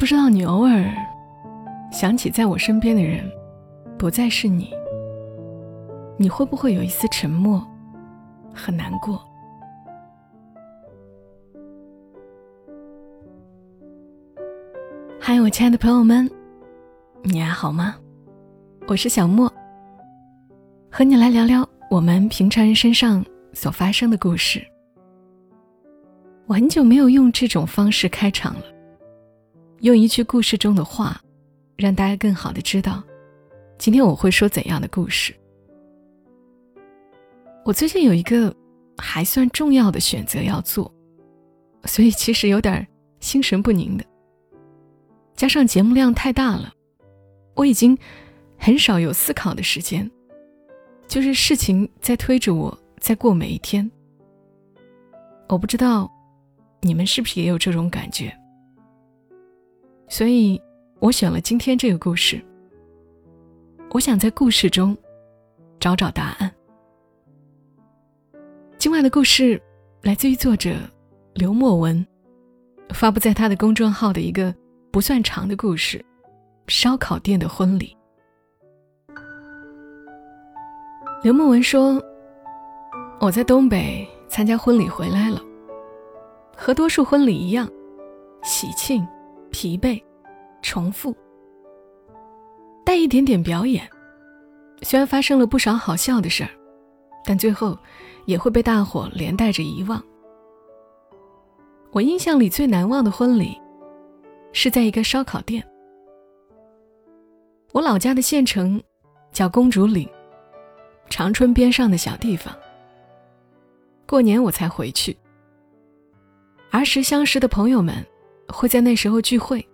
不知道你偶尔想起在我身边的人不再是你，你会不会有一丝沉默和难过？嗨，我亲爱的朋友们，你还好吗？我是小莫，和你来聊聊我们平常人身上所发生的故事。我很久没有用这种方式开场了。用一句故事中的话，让大家更好的知道，今天我会说怎样的故事。我最近有一个还算重要的选择要做，所以其实有点心神不宁的。加上节目量太大了，我已经很少有思考的时间，就是事情在推着我在过每一天。我不知道你们是不是也有这种感觉。所以，我选了今天这个故事。我想在故事中找找答案。今晚的故事来自于作者刘墨文，发布在他的公众号的一个不算长的故事——烧烤店的婚礼。刘墨文说：“我在东北参加婚礼回来了，和多数婚礼一样，喜庆。”疲惫，重复，带一点点表演。虽然发生了不少好笑的事儿，但最后也会被大伙连带着遗忘。我印象里最难忘的婚礼，是在一个烧烤店。我老家的县城叫公主岭，长春边上的小地方。过年我才回去，儿时相识的朋友们。会在那时候聚会。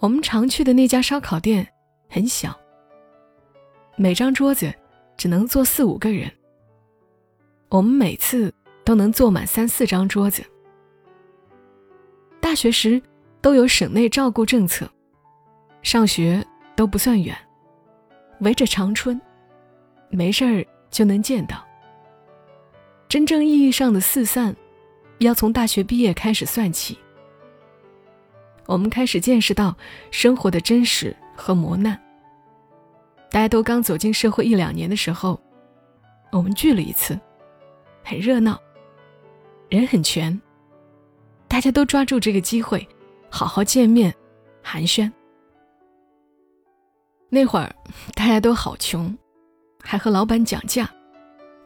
我们常去的那家烧烤店很小，每张桌子只能坐四五个人。我们每次都能坐满三四张桌子。大学时都有省内照顾政策，上学都不算远，围着长春，没事儿就能见到。真正意义上的四散，要从大学毕业开始算起。我们开始见识到生活的真实和磨难。大家都刚走进社会一两年的时候，我们聚了一次，很热闹，人很全。大家都抓住这个机会，好好见面，寒暄。那会儿大家都好穷，还和老板讲价，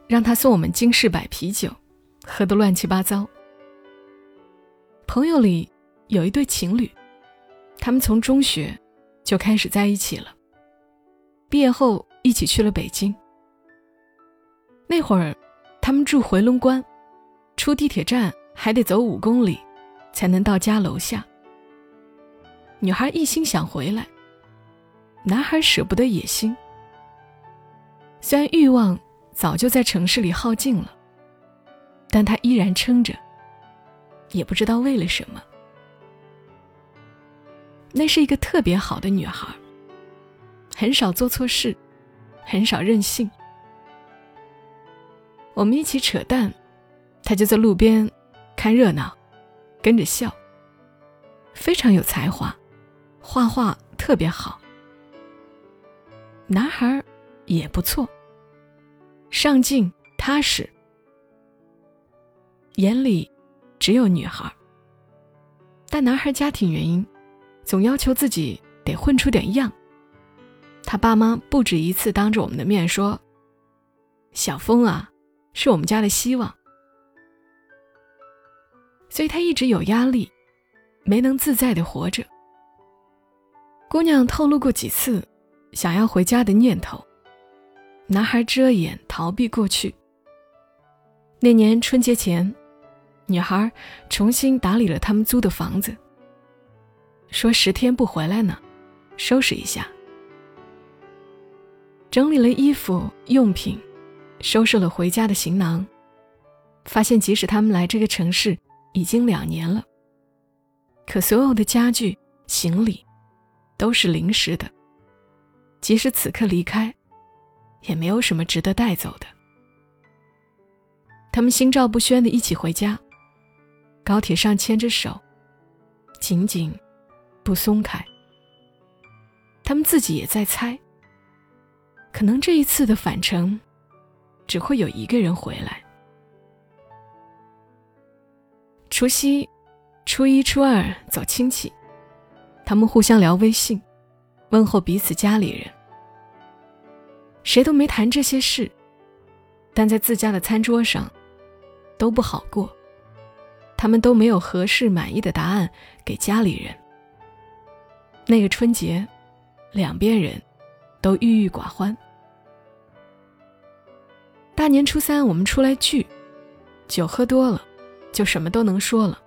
让他送我们金士百啤酒，喝得乱七八糟。朋友里。有一对情侣，他们从中学就开始在一起了。毕业后一起去了北京。那会儿，他们住回龙观，出地铁站还得走五公里，才能到家楼下。女孩一心想回来，男孩舍不得野心。虽然欲望早就在城市里耗尽了，但他依然撑着，也不知道为了什么。那是一个特别好的女孩，很少做错事，很少任性。我们一起扯淡，她就在路边看热闹，跟着笑。非常有才华，画画特别好。男孩也不错，上进踏实，眼里只有女孩。但男孩家庭原因。总要求自己得混出点样。他爸妈不止一次当着我们的面说：“小峰啊，是我们家的希望。”所以他一直有压力，没能自在的活着。姑娘透露过几次想要回家的念头，男孩遮掩逃避过去。那年春节前，女孩重新打理了他们租的房子。说十天不回来呢，收拾一下。整理了衣服用品，收拾了回家的行囊，发现即使他们来这个城市已经两年了，可所有的家具行李都是临时的，即使此刻离开，也没有什么值得带走的。他们心照不宣的一起回家，高铁上牵着手，紧紧。不松开。他们自己也在猜，可能这一次的返程，只会有一个人回来。除夕、初一、初二走亲戚，他们互相聊微信，问候彼此家里人。谁都没谈这些事，但在自家的餐桌上，都不好过。他们都没有合适满意的答案给家里人。那个春节，两边人都郁郁寡欢。大年初三我们出来聚，酒喝多了，就什么都能说了。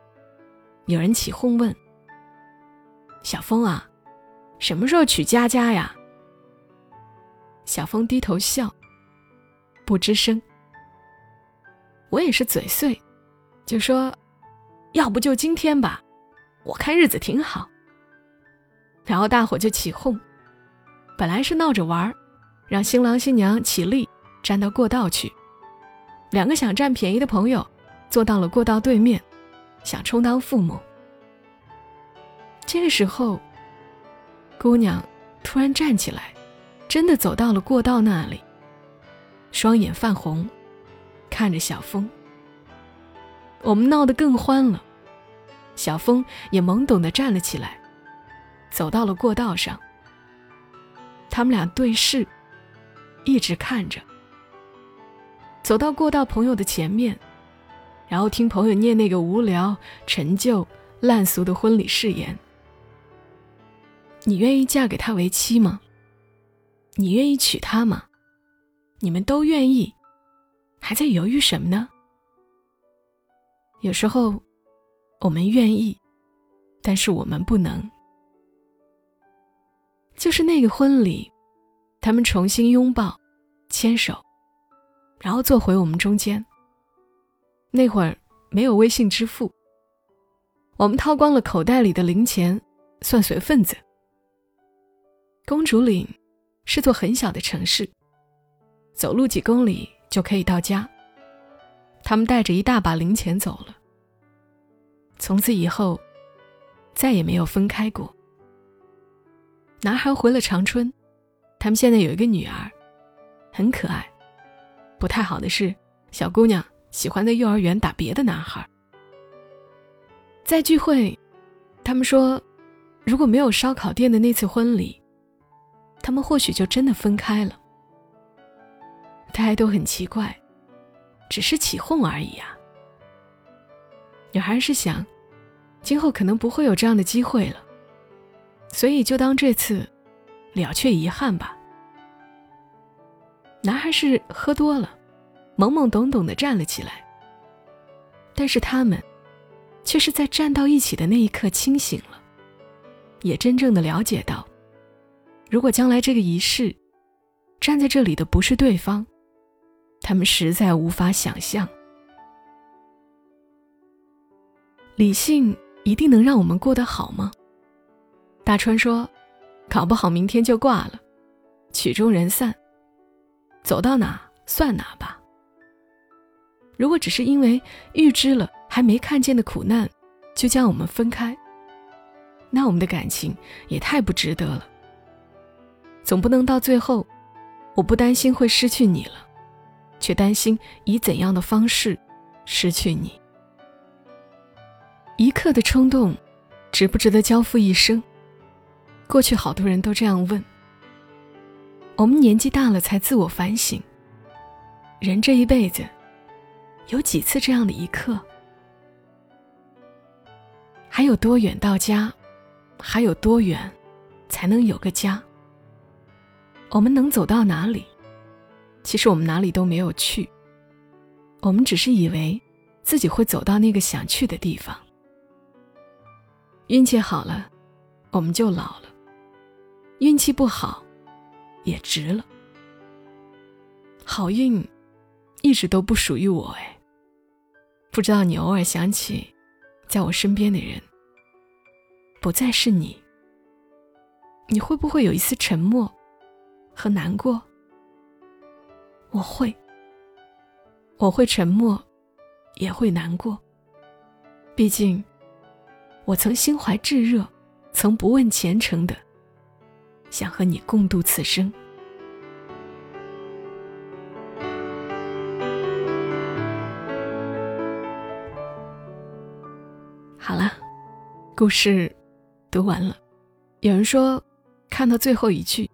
有人起哄问：“小峰啊，什么时候娶佳佳呀？”小峰低头笑，不吱声。我也是嘴碎，就说：“要不就今天吧，我看日子挺好。”然后大伙就起哄，本来是闹着玩让新郎新娘起立站到过道去。两个想占便宜的朋友坐到了过道对面，想充当父母。这个时候，姑娘突然站起来。真的走到了过道那里，双眼泛红，看着小峰。我们闹得更欢了，小峰也懵懂的站了起来，走到了过道上。他们俩对视，一直看着。走到过道朋友的前面，然后听朋友念那个无聊、陈旧、烂俗的婚礼誓言：“你愿意嫁给他为妻吗？”你愿意娶她吗？你们都愿意，还在犹豫什么呢？有时候，我们愿意，但是我们不能。就是那个婚礼，他们重新拥抱、牵手，然后坐回我们中间。那会儿没有微信支付，我们掏光了口袋里的零钱，算随份子。公主岭。是座很小的城市，走路几公里就可以到家。他们带着一大把零钱走了，从此以后再也没有分开过。男孩回了长春，他们现在有一个女儿，很可爱。不太好的是，小姑娘喜欢在幼儿园打别的男孩。在聚会，他们说，如果没有烧烤店的那次婚礼。他们或许就真的分开了，大家都很奇怪，只是起哄而已啊。女孩是想，今后可能不会有这样的机会了，所以就当这次了却遗憾吧。男孩是喝多了，懵懵懂懂的站了起来，但是他们却是在站到一起的那一刻清醒了，也真正的了解到。如果将来这个仪式，站在这里的不是对方，他们实在无法想象。理性一定能让我们过得好吗？大川说：“搞不好明天就挂了，曲终人散，走到哪算哪吧。”如果只是因为预知了还没看见的苦难，就将我们分开，那我们的感情也太不值得了。总不能到最后，我不担心会失去你了，却担心以怎样的方式失去你。一刻的冲动，值不值得交付一生？过去好多人都这样问。我们年纪大了才自我反省，人这一辈子，有几次这样的一刻？还有多远到家？还有多远，才能有个家？我们能走到哪里？其实我们哪里都没有去。我们只是以为自己会走到那个想去的地方。运气好了，我们就老了；运气不好，也值了。好运一直都不属于我哎。不知道你偶尔想起在我身边的人，不再是你，你会不会有一丝沉默？和难过，我会，我会沉默，也会难过。毕竟，我曾心怀炙热，曾不问前程的，想和你共度此生。好了，故事读完了。有人说，看到最后一句，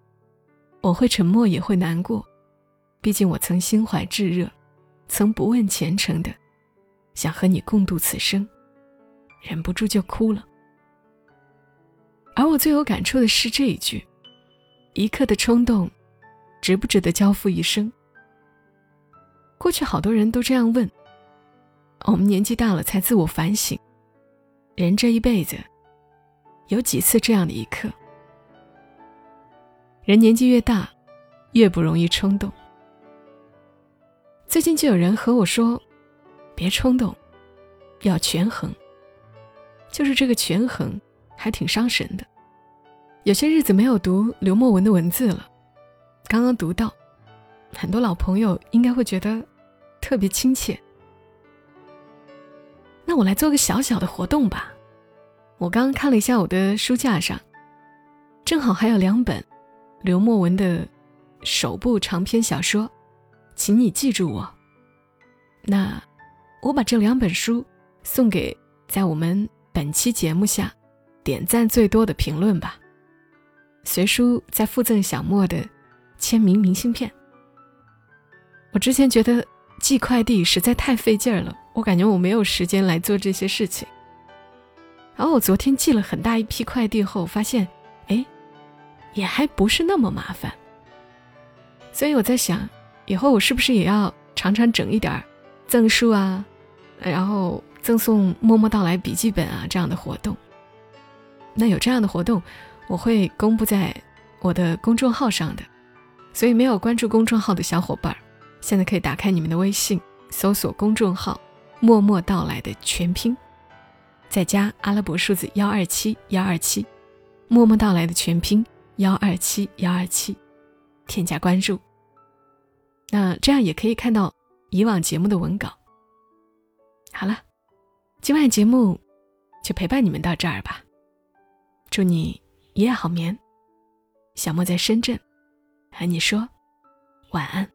我会沉默也会难过，毕竟我曾心怀炙热，曾不问前程的，想和你共度此生，忍不住就哭了。而我最有感触的是这一句：一刻的冲动，值不值得交付一生？过去好多人都这样问，我们年纪大了才自我反省，人这一辈子。有几次这样的一刻？人年纪越大，越不容易冲动。最近就有人和我说：“别冲动，要权衡。”就是这个权衡，还挺伤神的。有些日子没有读刘墨文的文字了，刚刚读到，很多老朋友应该会觉得特别亲切。那我来做个小小的活动吧。我刚刚看了一下我的书架上，正好还有两本刘墨文的首部长篇小说，请你记住我。那我把这两本书送给在我们本期节目下点赞最多的评论吧。随书再附赠小莫的签名明信片。我之前觉得寄快递实在太费劲儿了，我感觉我没有时间来做这些事情。然后我昨天寄了很大一批快递后，发现，哎，也还不是那么麻烦。所以我在想，以后我是不是也要常常整一点赠书啊，然后赠送“默默到来”笔记本啊这样的活动。那有这样的活动，我会公布在我的公众号上的。所以没有关注公众号的小伙伴，现在可以打开你们的微信，搜索公众号“默默到来”的全拼。再加阿拉伯数字幺二七幺二七，默默到来的全拼幺二七幺二七，添加关注。那这样也可以看到以往节目的文稿。好了，今晚节目就陪伴你们到这儿吧。祝你一夜好眠。小莫在深圳，和你说晚安。